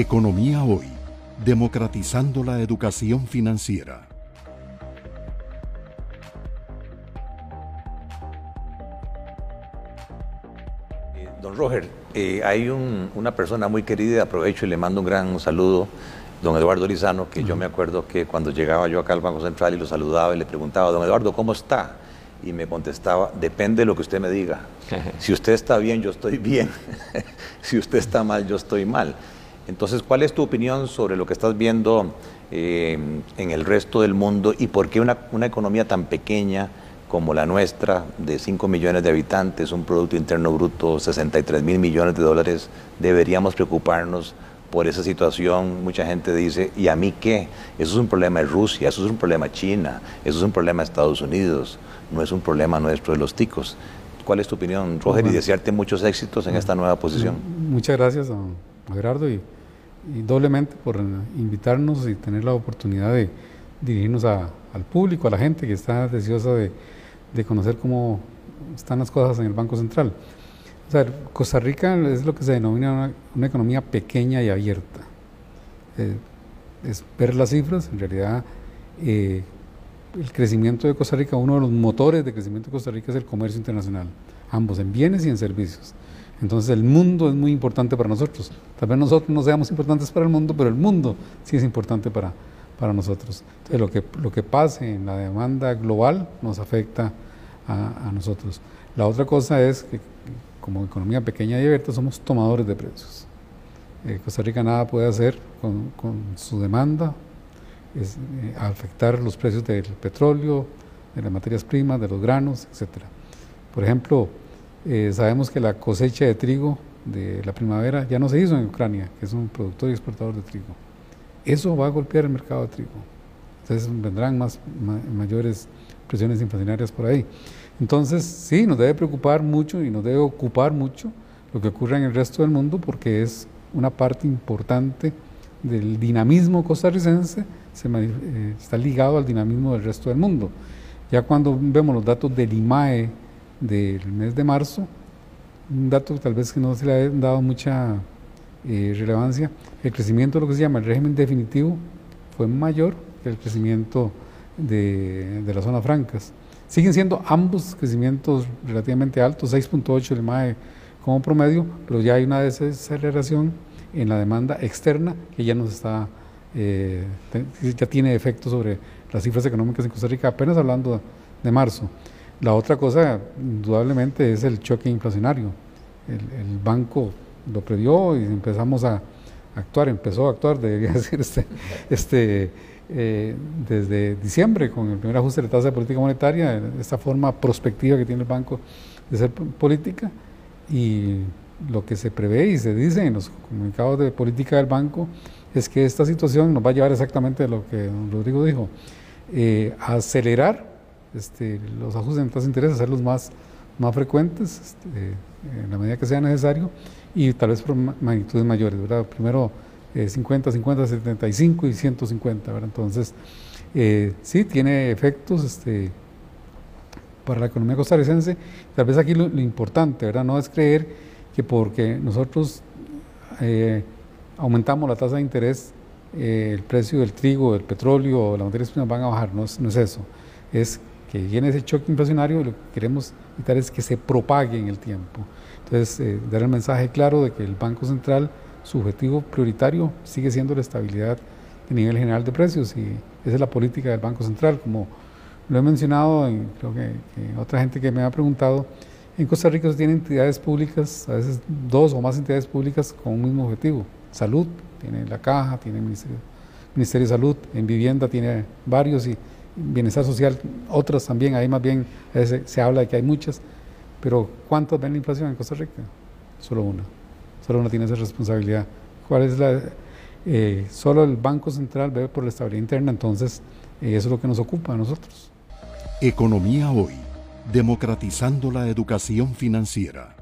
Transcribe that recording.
Economía Hoy, democratizando la educación financiera. Eh, don Roger, eh, hay una persona muy querida, aprovecho y le mando un gran saludo, don Eduardo Lizano, que yo me acuerdo que cuando llegaba yo acá al Banco Central y lo saludaba y le preguntaba, don Eduardo, ¿cómo está? Y me contestaba, depende de lo que usted me diga. Si usted está bien, yo estoy bien. si usted está mal, yo estoy mal. Entonces, ¿cuál es tu opinión sobre lo que estás viendo eh, en el resto del mundo y por qué una, economía tan pequeña como la nuestra, de 5 millones de habitantes, un Producto Interno Bruto, 63 mil millones de dólares, deberíamos preocuparnos por esa situación? Mucha gente dice, ¿y a mí qué? Eso es un problema de Rusia, eso es un problema de China, eso es un problema de Estados Unidos, no es un problema nuestro de los ticos. ¿Cuál es tu opinión, Roger? y desearte muchos éxitos en esta nueva posición. Muchas gracias, don Gerardo. Y y doblemente por invitarnos y tener la oportunidad de dirigirnos al público, a la gente que está deseosa de, conocer cómo están las cosas en el Banco Central. O sea, Costa Rica es lo que se denomina una, economía pequeña y abierta. Eh, es ver las cifras, en realidad eh, el crecimiento de Costa Rica, uno de los motores de crecimiento de Costa Rica es el comercio internacional, ambos en bienes y en servicios. Entonces el mundo es muy importante para nosotros. Tal vez nosotros no seamos importantes para el mundo, pero el mundo sí es importante para, para nosotros. Entonces lo que, lo que pase en la demanda global nos afecta a, nosotros. La otra cosa es que como economía pequeña y abierta somos tomadores de precios. Eh, Costa Rica nada puede hacer con, su demanda, eh, afectar los precios del petróleo, de las materias primas, de los granos, etc. Por ejemplo, eh, sabemos que la cosecha de trigo de la primavera ya no se hizo en Ucrania, que es un productor y exportador de trigo. Eso va a golpear el mercado de trigo. Entonces vendrán más, mayores presiones inflacionarias por ahí. Entonces, sí, nos debe preocupar mucho y nos debe ocupar mucho lo que ocurre en el resto del mundo porque es una parte importante del dinamismo costarricense, se, eh, está ligado al dinamismo del resto del mundo. Ya cuando vemos los datos del IMAE, del mes de marzo, un dato tal vez que no se le ha dado mucha eh, relevancia, el crecimiento de lo que se llama el régimen definitivo fue mayor que el crecimiento de, las zonas francas. Siguen siendo ambos crecimientos relativamente altos, 6.8 el MAE como promedio, pero ya hay una desaceleración en la demanda externa que ya nos está, eh, ya tiene efecto sobre las cifras económicas en Costa Rica, apenas hablando de marzo. La otra cosa, indudablemente, es el choque inflacionario. El, banco lo previó y empezamos a actuar, empezó a actuar, debería decir, este, este, eh, desde diciembre con el primer ajuste de tasa de política monetaria, esta forma prospectiva que tiene el banco de ser política y lo que se prevé y se dice en los comunicados de política del banco es que esta situación nos va a llevar exactamente a lo que Rodrigo dijo, eh, a acelerar este, los ajustes en tasas de interés, hacerlos más, más frecuentes este, en la medida que sea necesario y tal vez por magnitudes mayores, ¿verdad? Primero 50, 50, 75 y 150, ¿verdad? Entonces, eh, sí, tiene efectos este, para la economía costarricense. Tal vez aquí lo, importante, ¿verdad? No es creer que porque nosotros eh, aumentamos la tasa de interés, eh, el precio del trigo, del petróleo o las materias primas van a bajar, no es, no es eso. Es que viene ese choque inflacionario, lo que queremos evitar es que se propague en el tiempo. Entonces, eh, dar el mensaje claro de que el Banco Central, su objetivo prioritario sigue siendo la estabilidad de nivel general de precios y esa es la política del Banco Central, como lo he mencionado, y creo que, otra gente que me ha preguntado, en Costa Rica se tienen entidades públicas, a veces dos o más entidades públicas con un mismo objetivo. Salud, tiene la Caja, tiene el Ministerio, Ministerio de Salud, en vivienda tiene varios y bienestar social, otras también, ahí más bien se, habla de que hay muchas, pero ¿cuántos ven la inflación en Costa Rica? Solo una, solo una tiene esa responsabilidad. ¿Cuál es la...? Eh, solo el Banco Central ve por la estabilidad interna, entonces eh, eso es lo que nos ocupa a nosotros. Economía hoy, democratizando la educación financiera.